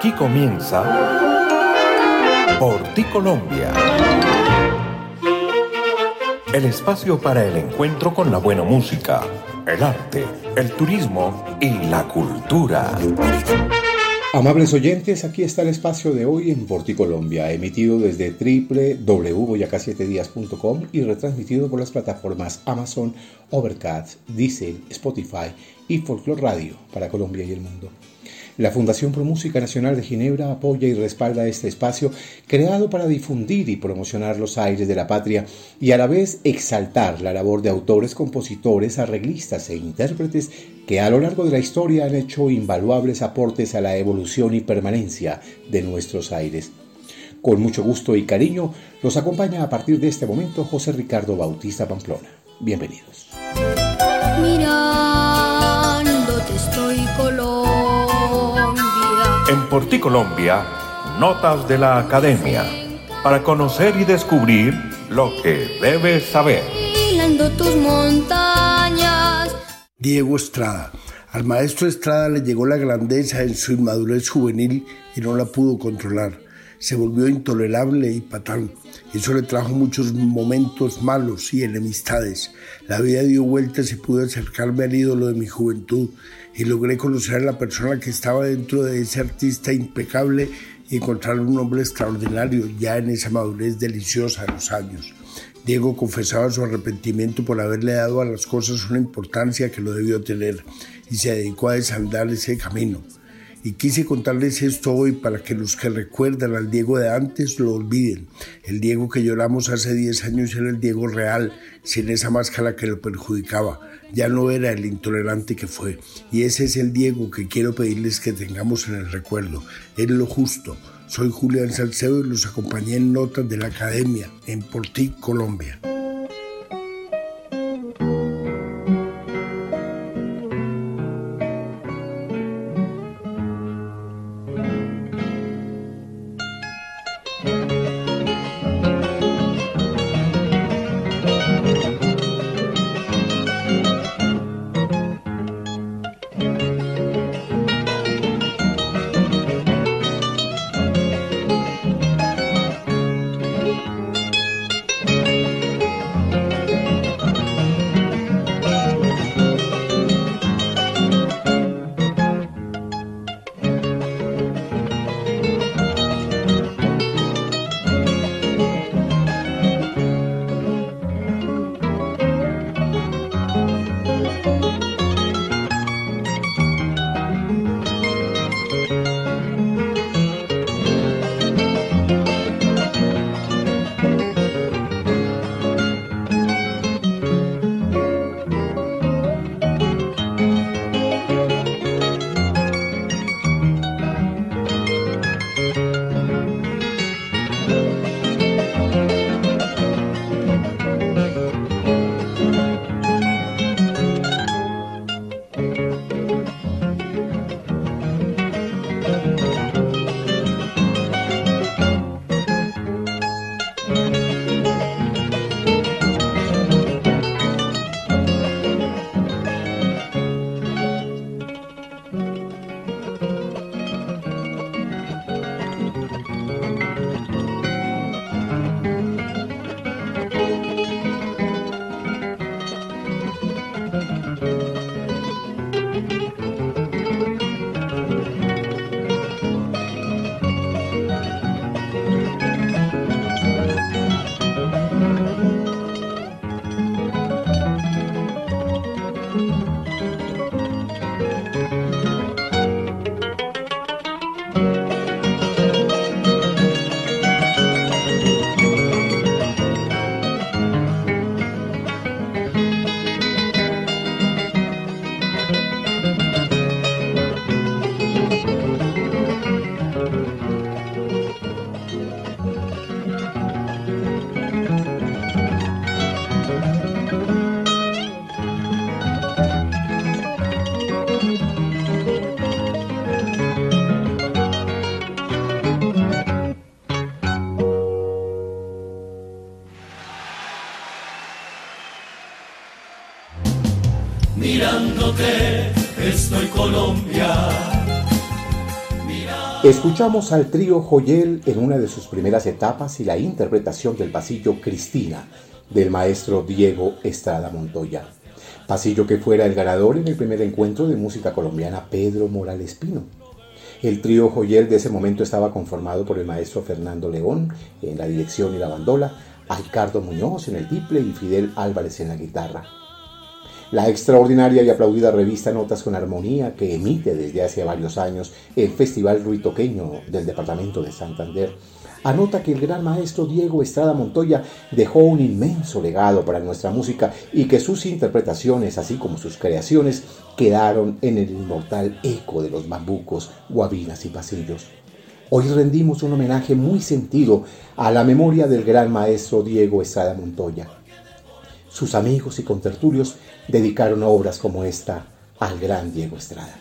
Aquí comienza Por ti Colombia. El espacio para el encuentro con la buena música, el arte, el turismo y la cultura. Amables oyentes, aquí está el espacio de hoy en Porti Colombia, emitido desde www.boyacá7días.com y retransmitido por las plataformas Amazon, Overcast, Diesel, Spotify y Folklore Radio para Colombia y el mundo. La Fundación Pro Música Nacional de Ginebra apoya y respalda este espacio creado para difundir y promocionar los aires de la patria y a la vez exaltar la labor de autores, compositores, arreglistas e intérpretes que a lo largo de la historia han hecho invaluables aportes a la evolución y permanencia de nuestros aires. Con mucho gusto y cariño los acompaña a partir de este momento José Ricardo Bautista Pamplona. Bienvenidos. En Porti Colombia, notas de la academia, para conocer y descubrir lo que debes saber. tus montañas. Diego Estrada. Al maestro Estrada le llegó la grandeza en su inmadurez juvenil y no la pudo controlar. Se volvió intolerable y patán. Eso le trajo muchos momentos malos y enemistades. La vida dio vueltas y pude acercarme al ídolo de mi juventud y logré conocer a la persona que estaba dentro de ese artista impecable y encontrar un hombre extraordinario ya en esa madurez deliciosa de los años. Diego confesaba su arrepentimiento por haberle dado a las cosas una importancia que no debió tener y se dedicó a desandar ese camino. Y quise contarles esto hoy para que los que recuerdan al Diego de antes lo olviden. El Diego que lloramos hace 10 años era el Diego real, sin esa máscara que lo perjudicaba. Ya no era el intolerante que fue. Y ese es el Diego que quiero pedirles que tengamos en el recuerdo. Es lo justo. Soy Julián Salcedo y los acompañé en Notas de la Academia en Portí, Colombia. Escuchamos al trío Joyel en una de sus primeras etapas y la interpretación del pasillo Cristina del maestro Diego Estrada Montoya. Pasillo que fuera el ganador en el primer encuentro de música colombiana Pedro Morales Pino. El trío Joyel de ese momento estaba conformado por el maestro Fernando León en la dirección y la bandola, Ricardo Muñoz en el tiple y Fidel Álvarez en la guitarra. La extraordinaria y aplaudida revista Notas con Armonía, que emite desde hace varios años el Festival Ruitoqueño del Departamento de Santander, anota que el gran maestro Diego Estrada Montoya dejó un inmenso legado para nuestra música y que sus interpretaciones, así como sus creaciones, quedaron en el inmortal eco de los bambucos, guabinas y pasillos. Hoy rendimos un homenaje muy sentido a la memoria del gran maestro Diego Estrada Montoya. Sus amigos y contertulios dedicaron obras como esta al gran Diego Estrada.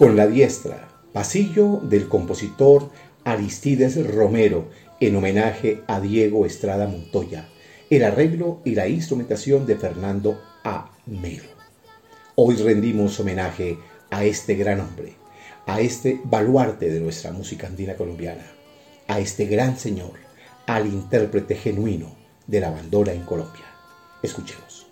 Con la diestra, pasillo del compositor Aristides Romero en homenaje a Diego Estrada Montoya, el arreglo y la instrumentación de Fernando A. Melo. Hoy rendimos homenaje a este gran hombre, a este baluarte de nuestra música andina colombiana, a este gran señor, al intérprete genuino de la bandora en Colombia. Escuchemos.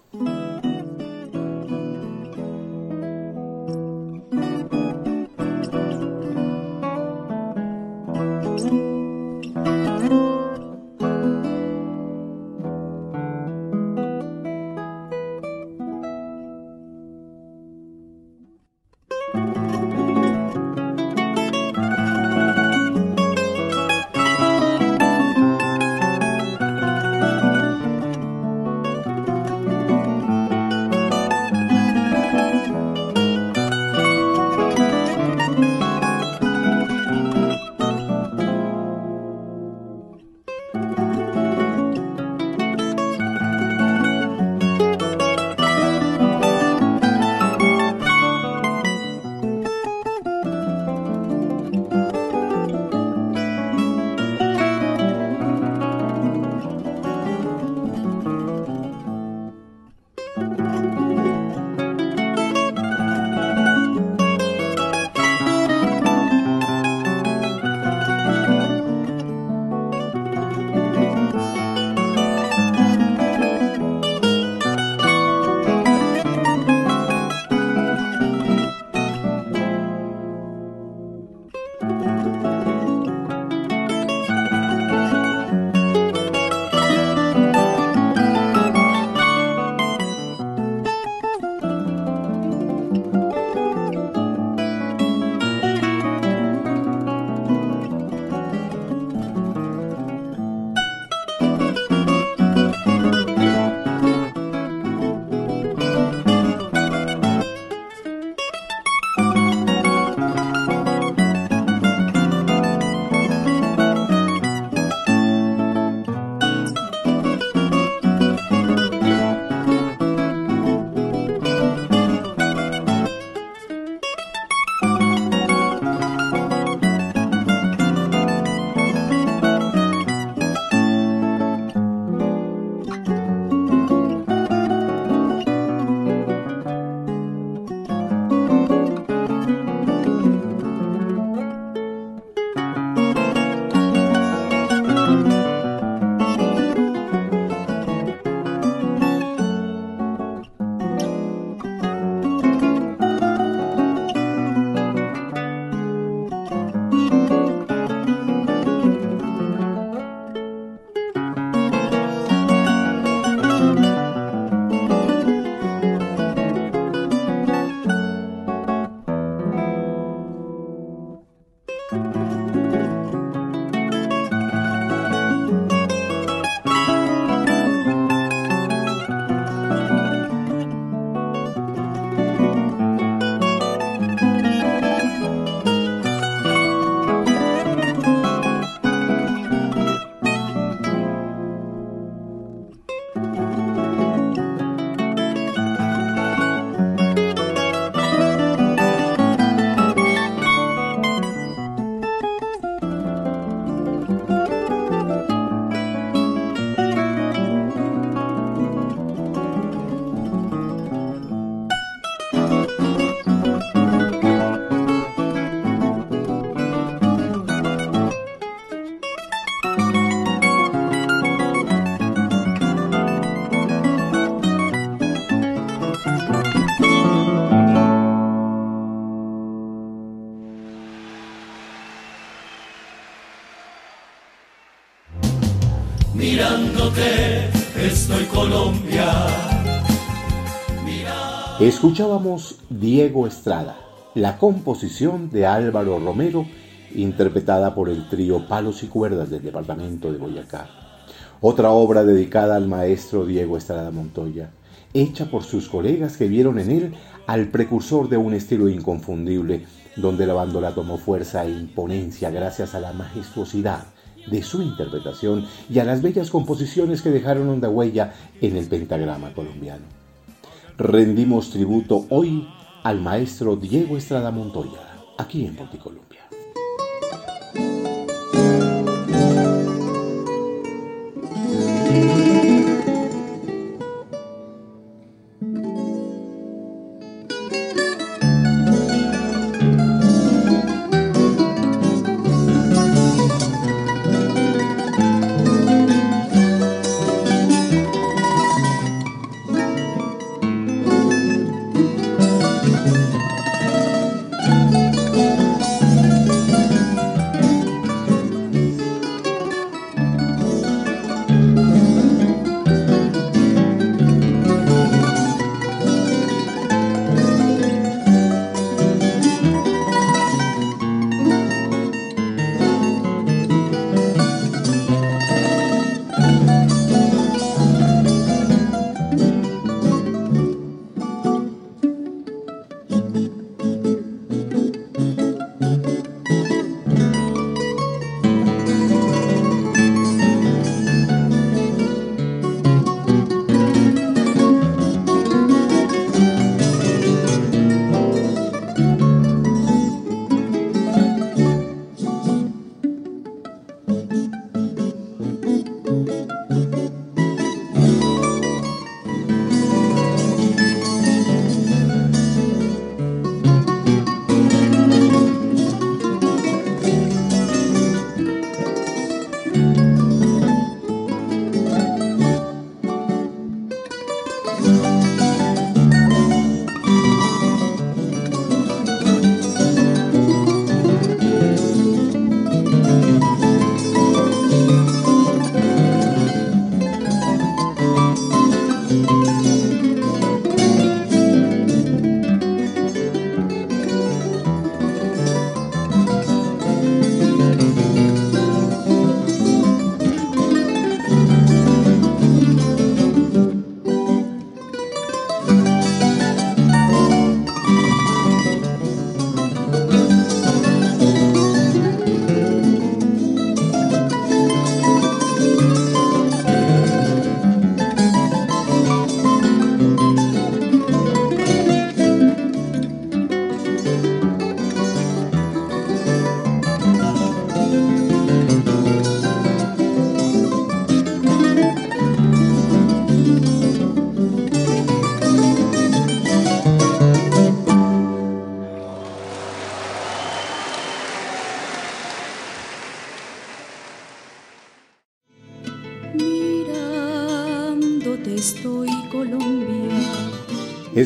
Escuchábamos Diego Estrada, la composición de Álvaro Romero, interpretada por el trío Palos y Cuerdas del departamento de Boyacá. Otra obra dedicada al maestro Diego Estrada Montoya, hecha por sus colegas que vieron en él al precursor de un estilo inconfundible, donde la bandola tomó fuerza e imponencia gracias a la majestuosidad de su interpretación y a las bellas composiciones que dejaron honda huella en el pentagrama colombiano rendimos tributo hoy al maestro Diego Estrada Montoya, aquí en Porticolo.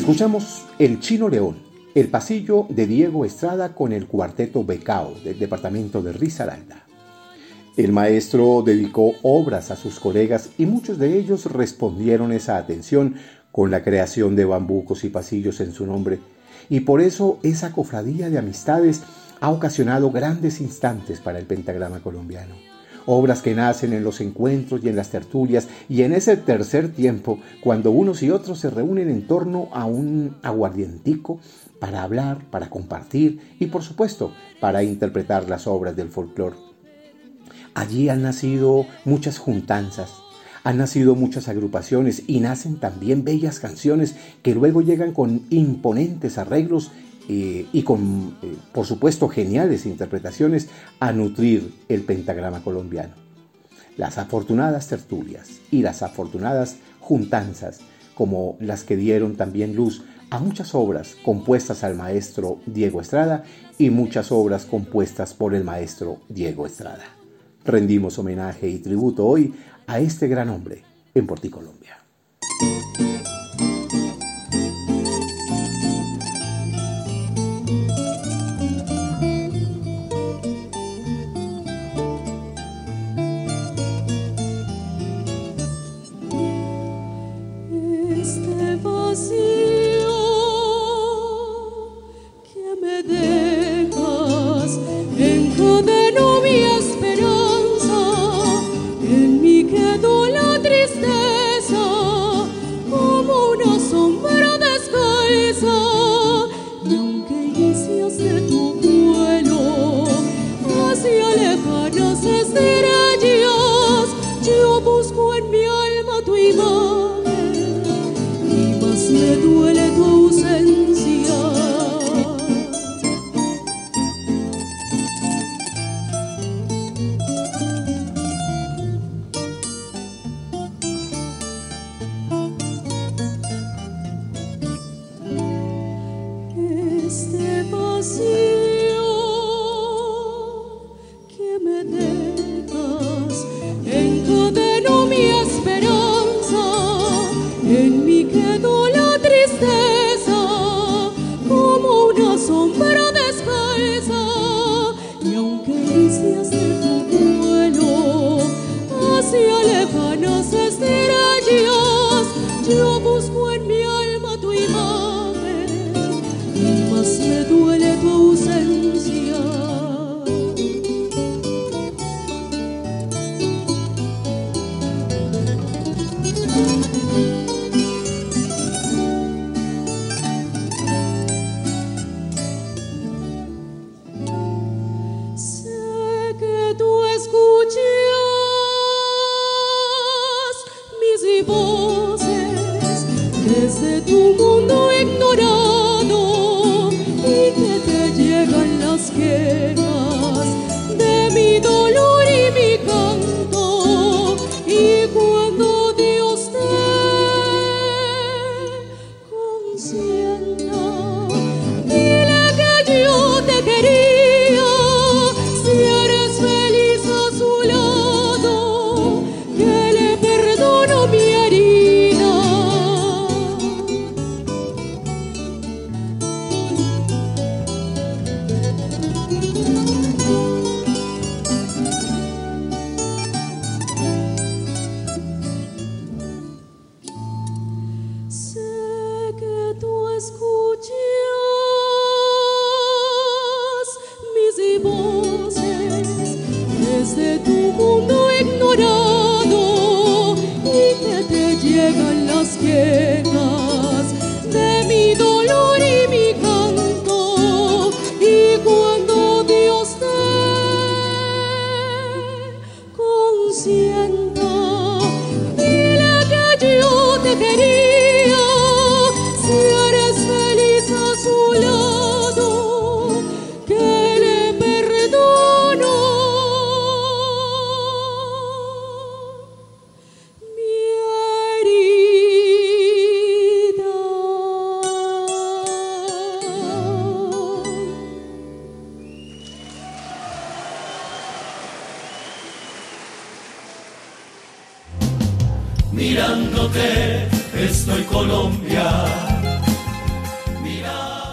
Escuchamos El Chino León, el pasillo de Diego Estrada con el cuarteto Becao del departamento de Risaralda. El maestro dedicó obras a sus colegas y muchos de ellos respondieron esa atención con la creación de bambucos y pasillos en su nombre. Y por eso esa cofradía de amistades ha ocasionado grandes instantes para el pentagrama colombiano obras que nacen en los encuentros y en las tertulias y en ese tercer tiempo, cuando unos y otros se reúnen en torno a un aguardientico para hablar, para compartir y por supuesto para interpretar las obras del folclore. Allí han nacido muchas juntanzas, han nacido muchas agrupaciones y nacen también bellas canciones que luego llegan con imponentes arreglos eh, y con, eh, por supuesto, geniales interpretaciones a nutrir el pentagrama colombiano. Las afortunadas tertulias y las afortunadas juntanzas, como las que dieron también luz a muchas obras compuestas al maestro Diego Estrada y muchas obras compuestas por el maestro Diego Estrada. Rendimos homenaje y tributo hoy a este gran hombre en Porticolombia.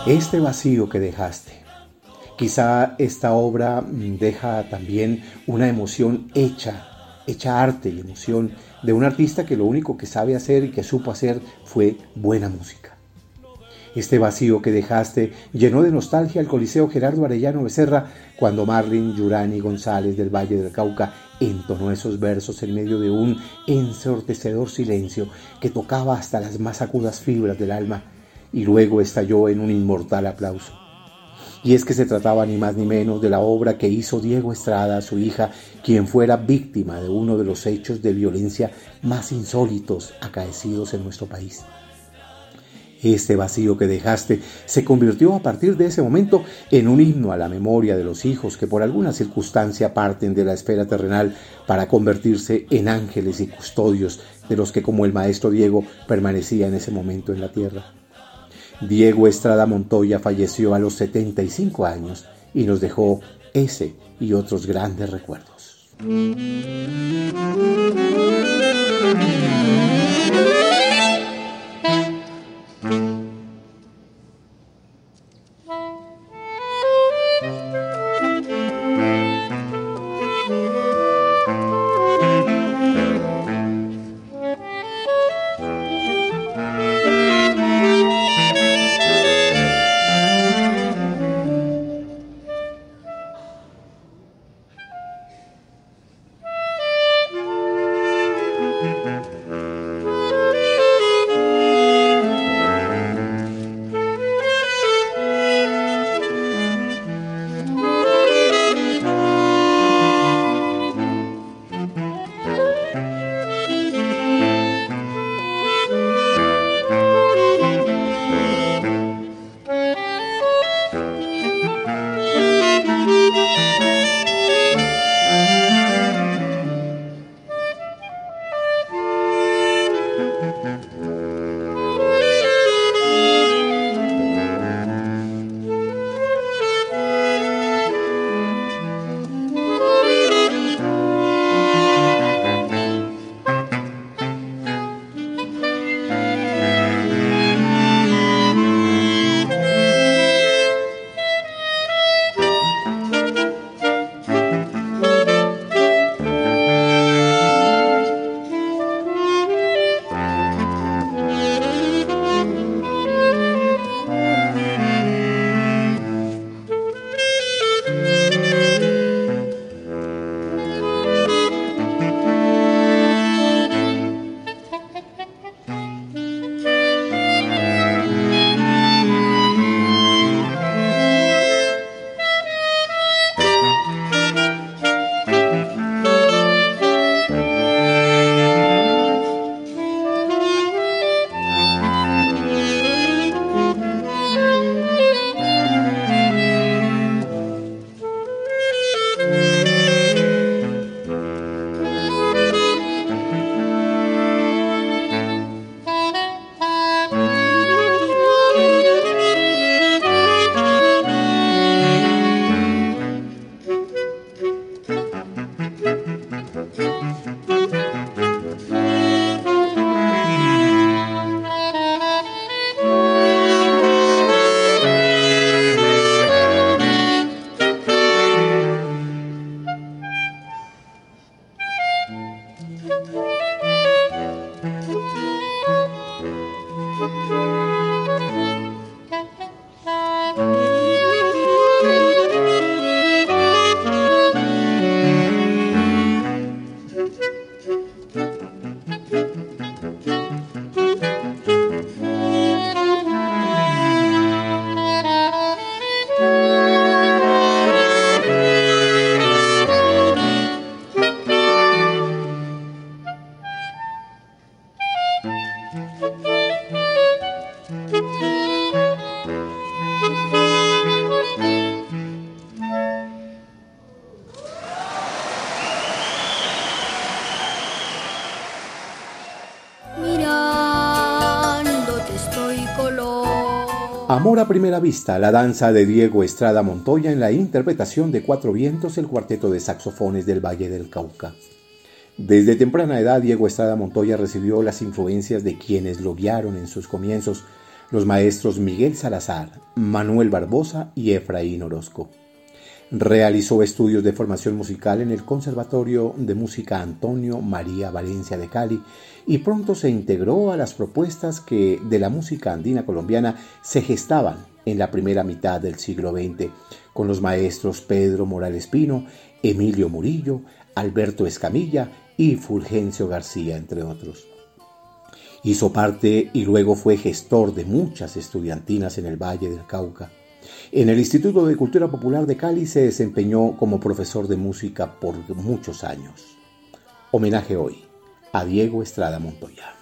Este vacío que dejaste. Quizá esta obra deja también una emoción hecha, hecha arte y emoción de un artista que lo único que sabe hacer y que supo hacer fue buena música. Este vacío que dejaste llenó de nostalgia el Coliseo Gerardo Arellano Becerra cuando Marlin Yurani González del Valle del Cauca entonó esos versos en medio de un ensortecedor silencio que tocaba hasta las más agudas fibras del alma y luego estalló en un inmortal aplauso. Y es que se trataba ni más ni menos de la obra que hizo Diego Estrada, su hija, quien fuera víctima de uno de los hechos de violencia más insólitos acaecidos en nuestro país. Este vacío que dejaste se convirtió a partir de ese momento en un himno a la memoria de los hijos que por alguna circunstancia parten de la esfera terrenal para convertirse en ángeles y custodios de los que como el maestro Diego permanecía en ese momento en la tierra. Diego Estrada Montoya falleció a los 75 años y nos dejó ese y otros grandes recuerdos. Amor a primera vista, la danza de Diego Estrada Montoya en la interpretación de Cuatro Vientos, el cuarteto de saxofones del Valle del Cauca. Desde temprana edad, Diego Estrada Montoya recibió las influencias de quienes lo guiaron en sus comienzos, los maestros Miguel Salazar, Manuel Barbosa y Efraín Orozco. Realizó estudios de formación musical en el Conservatorio de Música Antonio María Valencia de Cali y pronto se integró a las propuestas que de la música andina colombiana se gestaban en la primera mitad del siglo XX, con los maestros Pedro Morales Pino, Emilio Murillo, Alberto Escamilla y Fulgencio García, entre otros. Hizo parte y luego fue gestor de muchas estudiantinas en el Valle del Cauca. En el Instituto de Cultura Popular de Cali se desempeñó como profesor de música por muchos años. Homenaje hoy a Diego Estrada Montoya.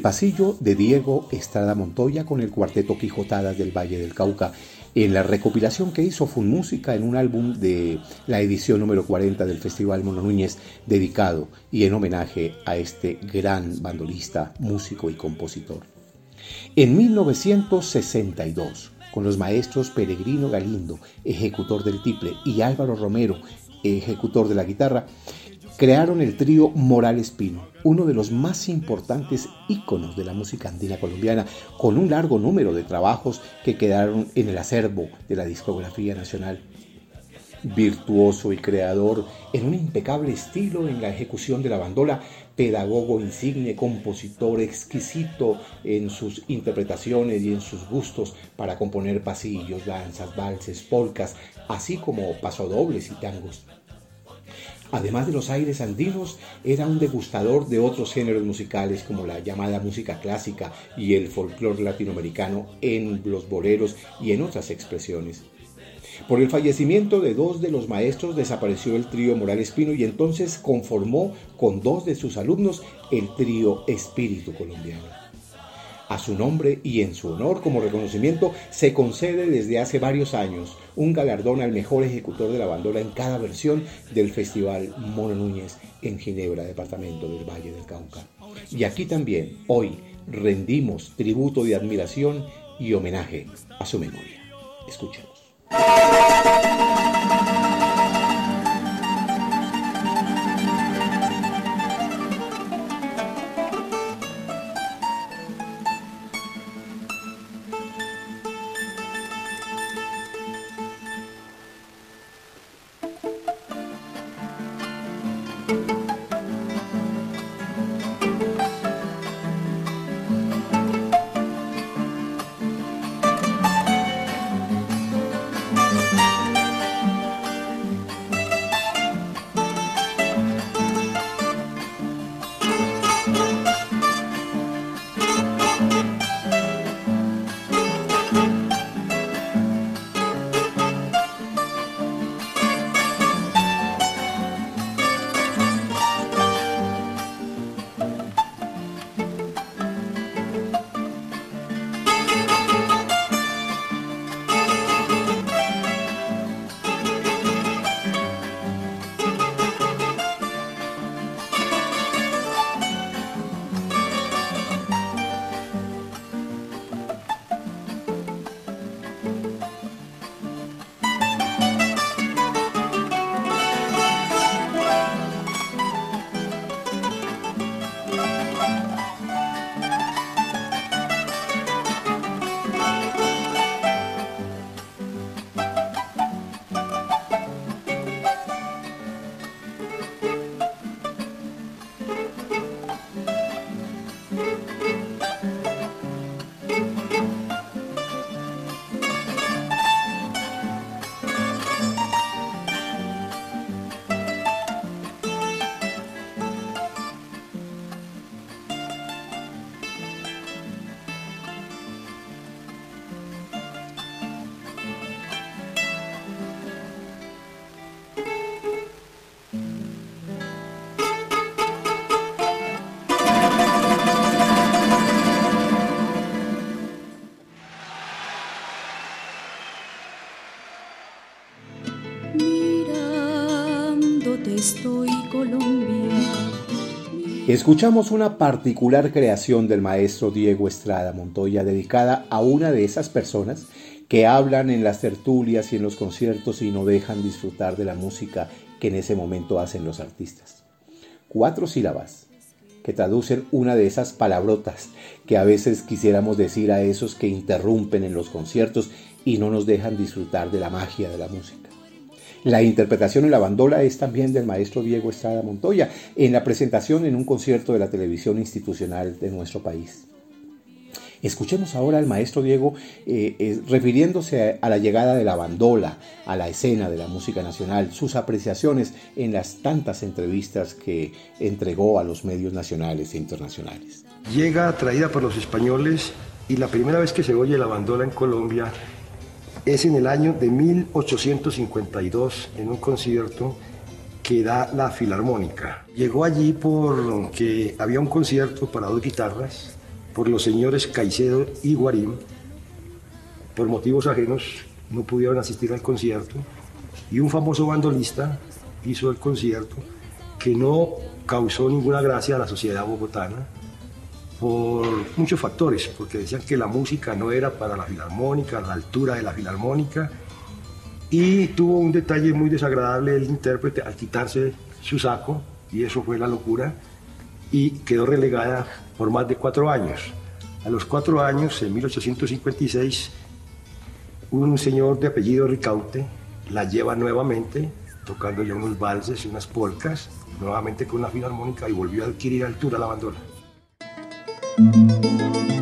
Pasillo de Diego Estrada Montoya con el cuarteto Quijotadas del Valle del Cauca, en la recopilación que hizo Fun Música en un álbum de la edición número 40 del Festival Mono Núñez, dedicado y en homenaje a este gran bandolista, músico y compositor. En 1962, con los maestros Peregrino Galindo, ejecutor del tiple, y Álvaro Romero, ejecutor de la guitarra, crearon el trío Morales Pino, uno de los más importantes íconos de la música andina colombiana, con un largo número de trabajos que quedaron en el acervo de la discografía nacional. Virtuoso y creador en un impecable estilo en la ejecución de la bandola, pedagogo insigne, compositor exquisito en sus interpretaciones y en sus gustos para componer pasillos, danzas, valses, polcas, así como pasodobles y tangos. Además de los aires andinos, era un degustador de otros géneros musicales como la llamada música clásica y el folclore latinoamericano en los boleros y en otras expresiones. Por el fallecimiento de dos de los maestros desapareció el trío Morales Pino y entonces conformó con dos de sus alumnos el trío Espíritu Colombiano. A su nombre y en su honor como reconocimiento se concede desde hace varios años un galardón al mejor ejecutor de la bandola en cada versión del Festival Mono Núñez en Ginebra, departamento del Valle del Cauca. Y aquí también, hoy, rendimos tributo de admiración y homenaje a su memoria. Escuchemos. Escuchamos una particular creación del maestro Diego Estrada Montoya dedicada a una de esas personas que hablan en las tertulias y en los conciertos y no dejan disfrutar de la música que en ese momento hacen los artistas. Cuatro sílabas que traducen una de esas palabrotas que a veces quisiéramos decir a esos que interrumpen en los conciertos y no nos dejan disfrutar de la magia de la música. La interpretación en la bandola es también del maestro Diego Estrada Montoya en la presentación en un concierto de la televisión institucional de nuestro país. Escuchemos ahora al maestro Diego eh, eh, refiriéndose a, la llegada de la bandola a la escena de la música nacional, sus apreciaciones en las tantas entrevistas que entregó a los medios nacionales e internacionales. Llega traída por los españoles y la primera vez que se oye la bandola en Colombia es en el año de 1852 en un concierto que da la Filarmónica. Llegó allí porque había un concierto para dos guitarras por los señores Caicedo y Guarín. Por motivos ajenos no pudieron asistir al concierto y un famoso bandolista hizo el concierto que no causó ninguna gracia a la sociedad bogotana por muchos factores, porque decían que la música no era para la filarmónica, la altura de la filarmónica, y tuvo un detalle muy desagradable el intérprete al quitarse su saco, y eso fue la locura, y quedó relegada por más de cuatro años. A los cuatro años, en 1856, un señor de apellido Ricaute la lleva nuevamente, tocando ya unos valses y unas polcas, nuevamente con la filarmónica y volvió a adquirir altura la bandola. Thank you.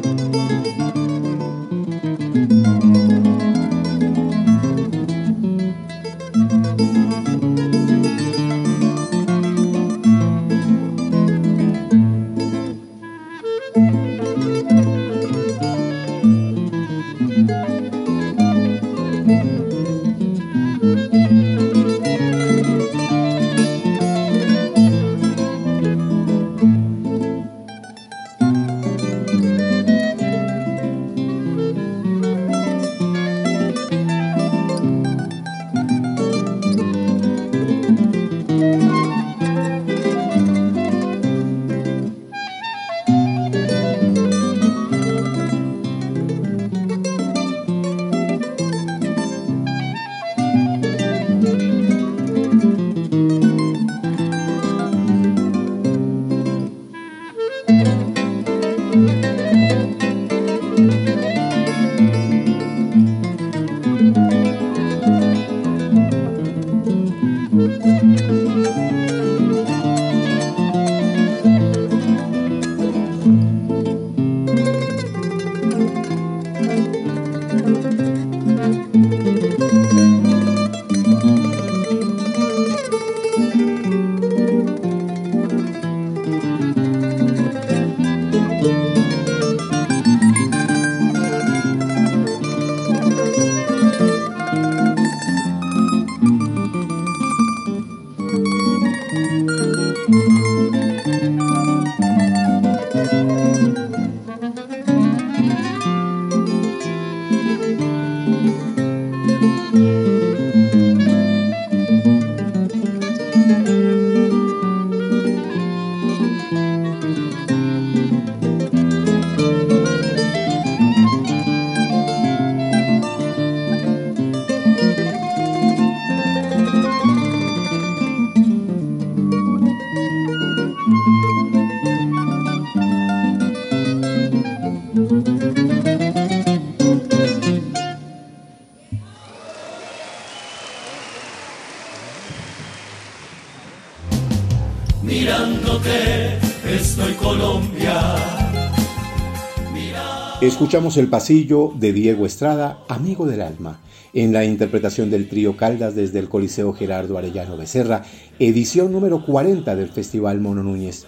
Escuchamos el pasillo de Diego Estrada, Amigo del Alma, en la interpretación del trío Caldas desde el Coliseo Gerardo Arellano Becerra, edición número 40 del Festival Mono Núñez.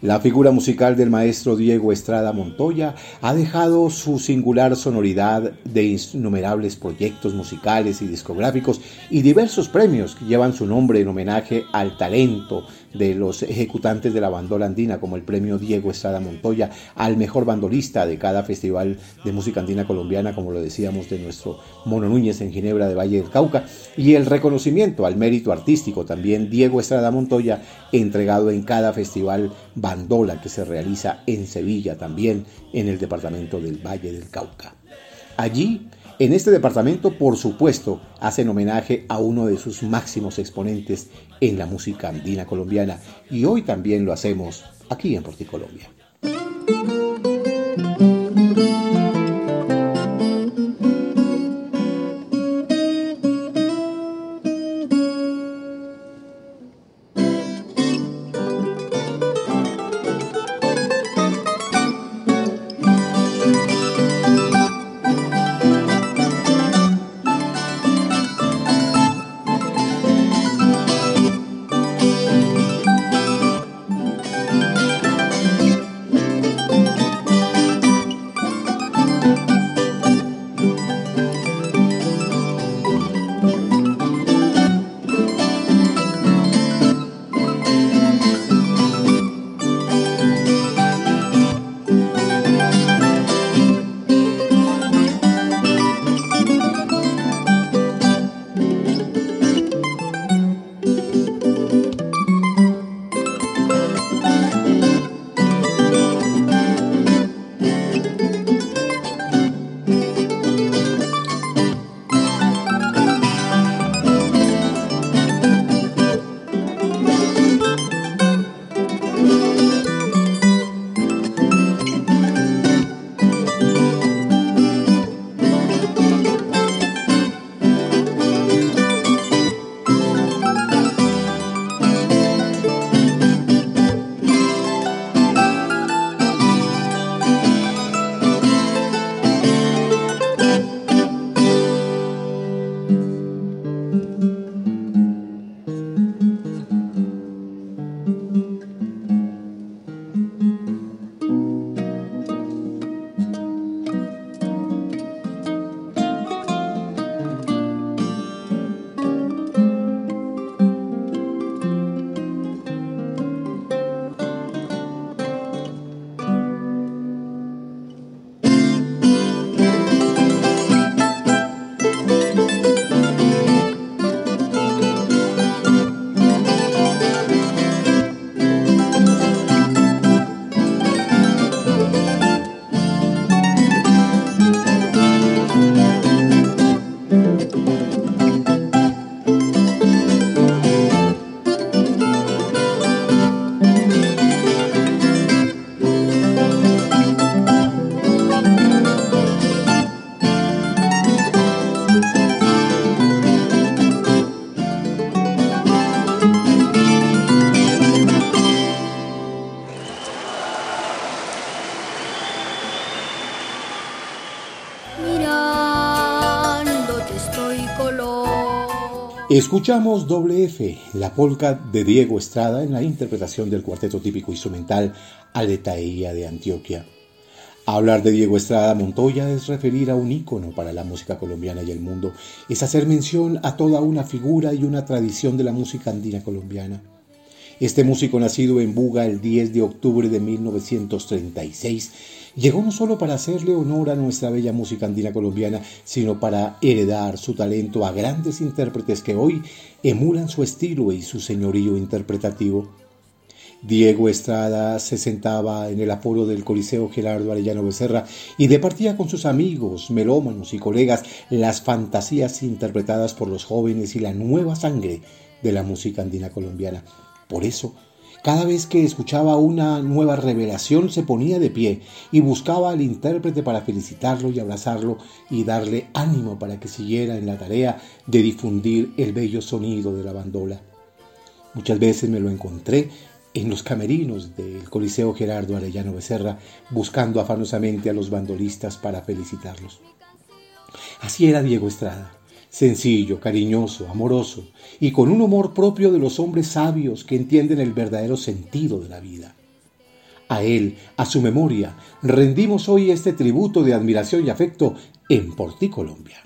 La figura musical del maestro Diego Estrada Montoya ha dejado su singular sonoridad de innumerables proyectos musicales y discográficos y diversos premios que llevan su nombre en homenaje al talento de los ejecutantes de la bandola andina, como el premio Diego Estrada Montoya al mejor bandolista de cada festival de música andina colombiana, como lo decíamos, de nuestro Mono Núñez en Ginebra de Valle del Cauca, y el reconocimiento al mérito artístico también Diego Estrada Montoya, entregado en cada festival bandola que se realiza en Sevilla, también en el departamento del Valle del Cauca. Allí en este departamento, por supuesto, hacen homenaje a uno de sus máximos exponentes en la música andina colombiana y hoy también lo hacemos aquí en Porticolombia. Escuchamos Doble F, la polca de Diego Estrada en la interpretación del cuarteto típico instrumental Aletaía de Antioquia. Hablar de Diego Estrada Montoya es referir a un ícono para la música colombiana y el mundo, es hacer mención a toda una figura y una tradición de la música andina colombiana. Este músico nacido en Buga el 10 de octubre de 1936 llegó no solo para hacerle honor a nuestra bella música andina colombiana, sino para heredar su talento a grandes intérpretes que hoy emulan su estilo y su señorío interpretativo. Diego Estrada se sentaba en el aforo del Coliseo Gerardo Arellano Becerra y departía con sus amigos, melómanos y colegas las fantasías interpretadas por los jóvenes y la nueva sangre de la música andina colombiana. Por eso, cada vez que escuchaba una nueva revelación se ponía de pie y buscaba al intérprete para felicitarlo y abrazarlo y darle ánimo para que siguiera en la tarea de difundir el bello sonido de la bandola. Muchas veces me lo encontré en los camerinos del Coliseo Gerardo Arellano Becerra, buscando afanosamente a los bandolistas para felicitarlos. Así era Diego Estrada, sencillo, cariñoso, amoroso y con un humor propio de los hombres sabios que entienden el verdadero sentido de la vida. A él, a su memoria, rendimos hoy este tributo de admiración y afecto en Por ti Colombia.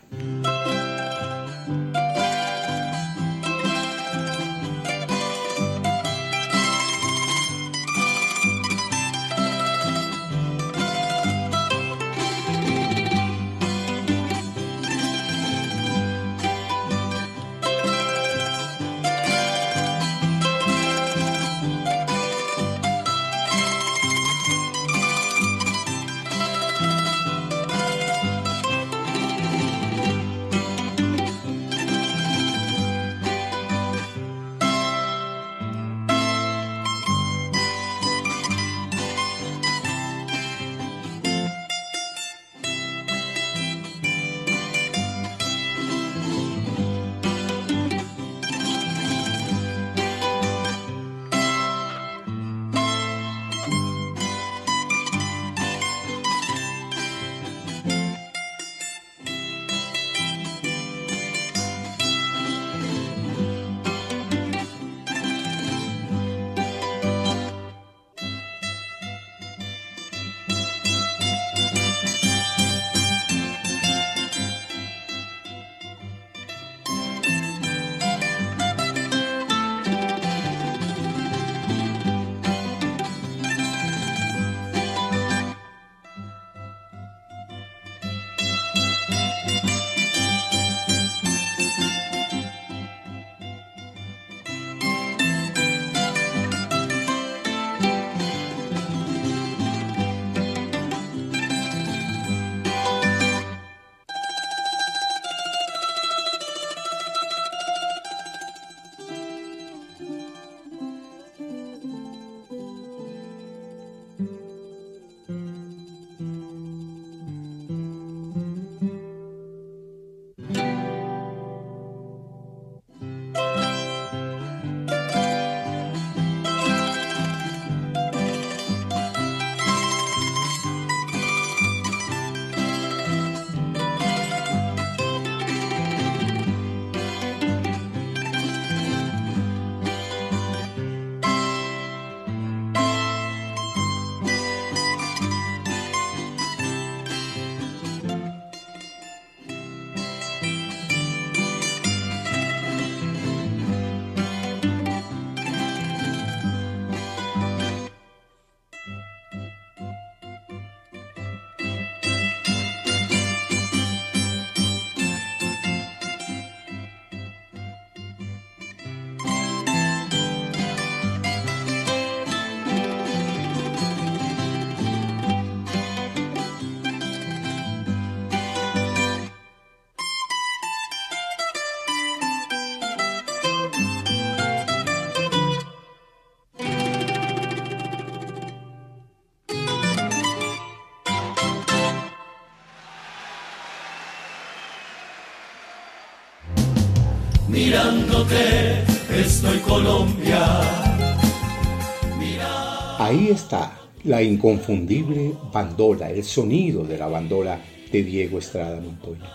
Ahí está la inconfundible bandola, el sonido de la bandola de Diego Estrada Montoya.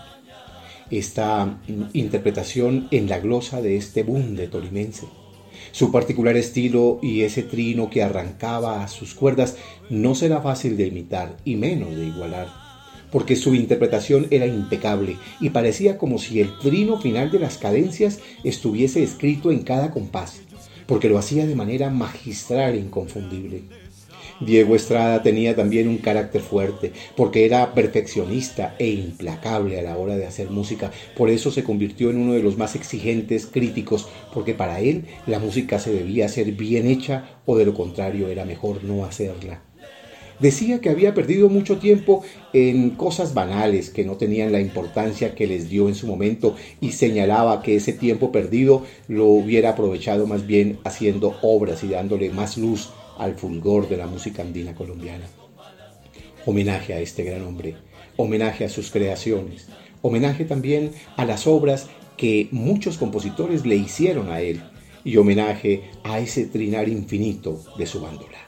Esta interpretación en la glosa de este bunde tolimense. Su particular estilo y ese trino que arrancaba a sus cuerdas no será fácil de imitar y menos de igualar porque su interpretación era impecable y parecía como si el trino final de las cadencias estuviese escrito en cada compás, porque lo hacía de manera magistral e inconfundible. Diego Estrada tenía también un carácter fuerte, porque era perfeccionista e implacable a la hora de hacer música. Por eso se convirtió en uno de los más exigentes críticos, porque para él la música se debía hacer bien hecha o de lo contrario era mejor no hacerla. Decía que había perdido mucho tiempo en cosas banales que no tenían la importancia que les dio en su momento y señalaba que ese tiempo perdido lo hubiera aprovechado más bien haciendo obras y dándole más luz al fulgor de la música andina colombiana. Homenaje a este gran hombre, homenaje a sus creaciones, homenaje también a las obras que muchos compositores le hicieron a él y homenaje a ese trinar infinito de su bandola.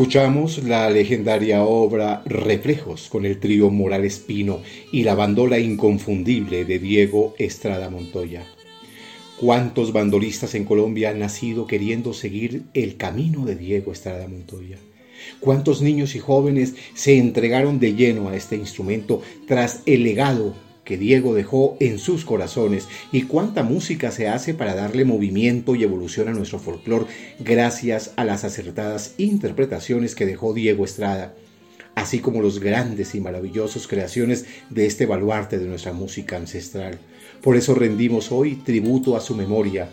Escuchamos la legendaria obra Reflejos con el trío Morales Pino y la bandola inconfundible de Diego Estrada Montoya. ¿Cuántos bandolistas en Colombia han nacido queriendo seguir el camino de Diego Estrada Montoya? ¿Cuántos niños y jóvenes se entregaron de lleno a este instrumento tras el legado que Diego dejó en sus corazones y cuánta música se hace para darle movimiento y evolución a nuestro folclore gracias a las acertadas interpretaciones que dejó Diego Estrada. así como los grandes y maravillosos creaciones de este baluarte de nuestra música ancestral. Por eso rendimos hoy tributo a su memoria,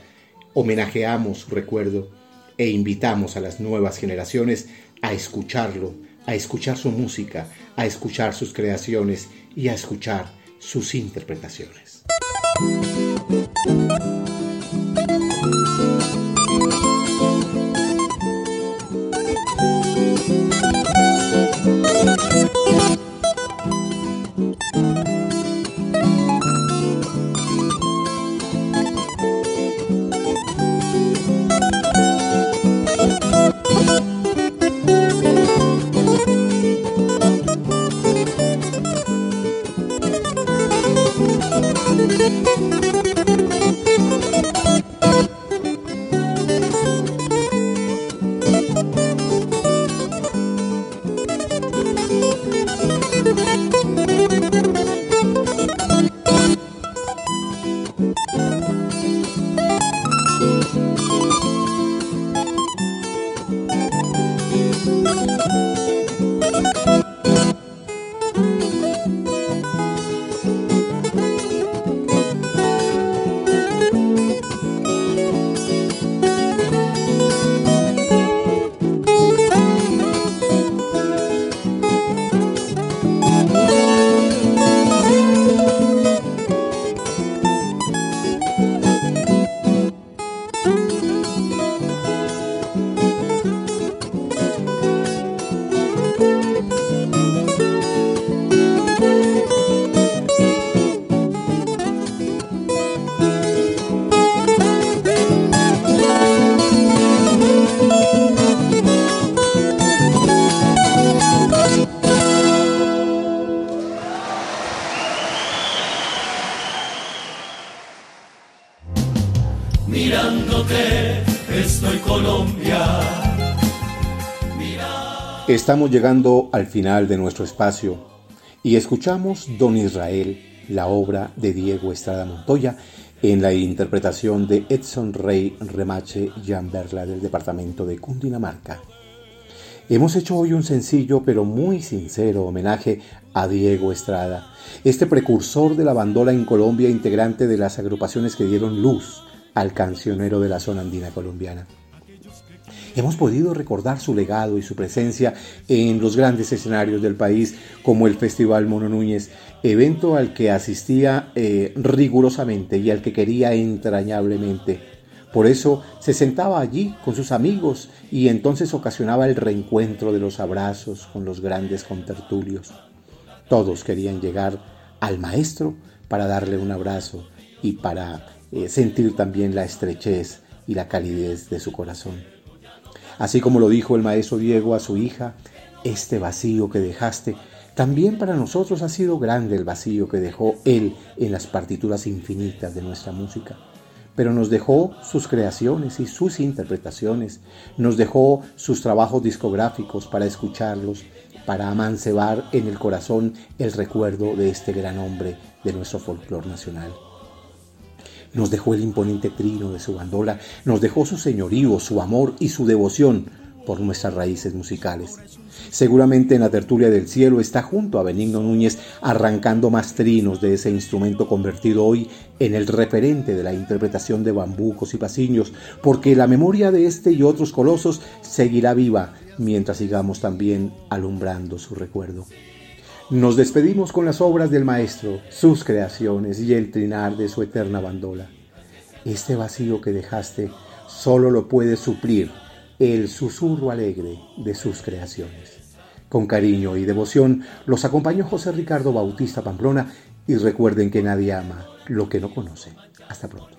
homenajeamos su recuerdo e invitamos a las nuevas generaciones a escucharlo, a escuchar su música, a escuchar sus creaciones y a escuchar sus interpretaciones. Estamos llegando al final de nuestro espacio y escuchamos Don Israel, la obra de Diego Estrada Montoya, en la interpretación de Edson Rey Remache Berla del departamento de Cundinamarca. Hemos hecho hoy un sencillo pero muy sincero homenaje a Diego Estrada, este precursor de la bandola en Colombia, integrante de las agrupaciones que dieron luz al cancionero de la zona andina colombiana. Hemos podido recordar su legado y su presencia en los grandes escenarios del país, como el Festival Mono Núñez, evento al que asistía eh, rigurosamente y al que quería entrañablemente. Por eso se sentaba allí con sus amigos y entonces ocasionaba el reencuentro de los abrazos con los grandes contertulios. Todos querían llegar al maestro para darle un abrazo y para eh, sentir también la estrechez y la calidez de su corazón. Así como lo dijo el maestro Diego a su hija, este vacío que dejaste, también para nosotros ha sido grande el vacío que dejó Él en las partituras infinitas de nuestra música. Pero nos dejó sus creaciones y sus interpretaciones, nos dejó sus trabajos discográficos para escucharlos, para amancebar en el corazón el recuerdo de este gran hombre de nuestro folclore nacional nos dejó el imponente trino de su bandola, nos dejó su señorío, su amor y su devoción por nuestras raíces musicales. Seguramente en la tertulia del cielo está junto a Benigno Núñez arrancando más trinos de ese instrumento convertido hoy en el referente de la interpretación de bambucos y pasiños, porque la memoria de este y otros colosos seguirá viva mientras sigamos también alumbrando su recuerdo. Nos despedimos con las obras del maestro, sus creaciones y el trinar de su eterna bandola. Este vacío que dejaste solo lo puede suplir el susurro alegre de sus creaciones. Con cariño y devoción los acompañó José Ricardo Bautista Pamplona y recuerden que nadie ama lo que no conoce. Hasta pronto.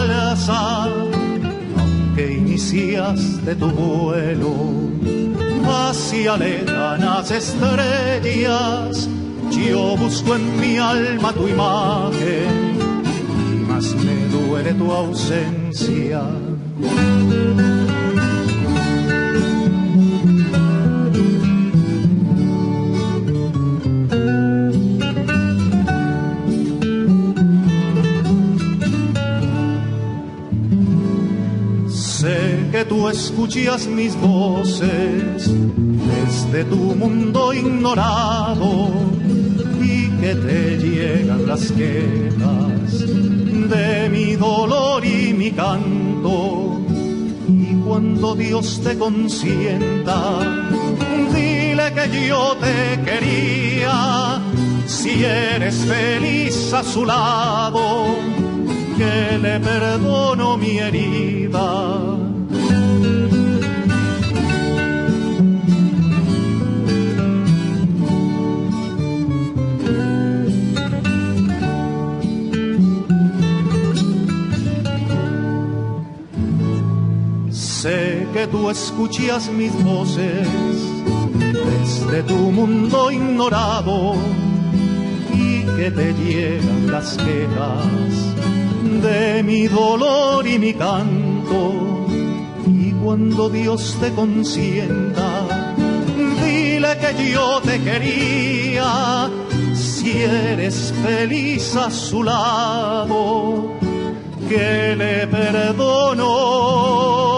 Descalza, aunque iniciaste tu vuelo hacia lejanas estrellas, yo busco en mi alma tu imagen y más me duele tu ausencia. Que tú escuchas mis voces desde tu mundo ignorado y que te llegan las quejas de mi dolor y mi canto. Y cuando Dios te consienta, dile que yo te quería. Si eres feliz a su lado, que le perdono mi herida. Que tú escuchas mis voces desde tu mundo ignorado y que te llegan las quejas de mi dolor y mi canto. Y cuando Dios te consienta, dile que yo te quería. Si eres feliz a su lado, que le perdono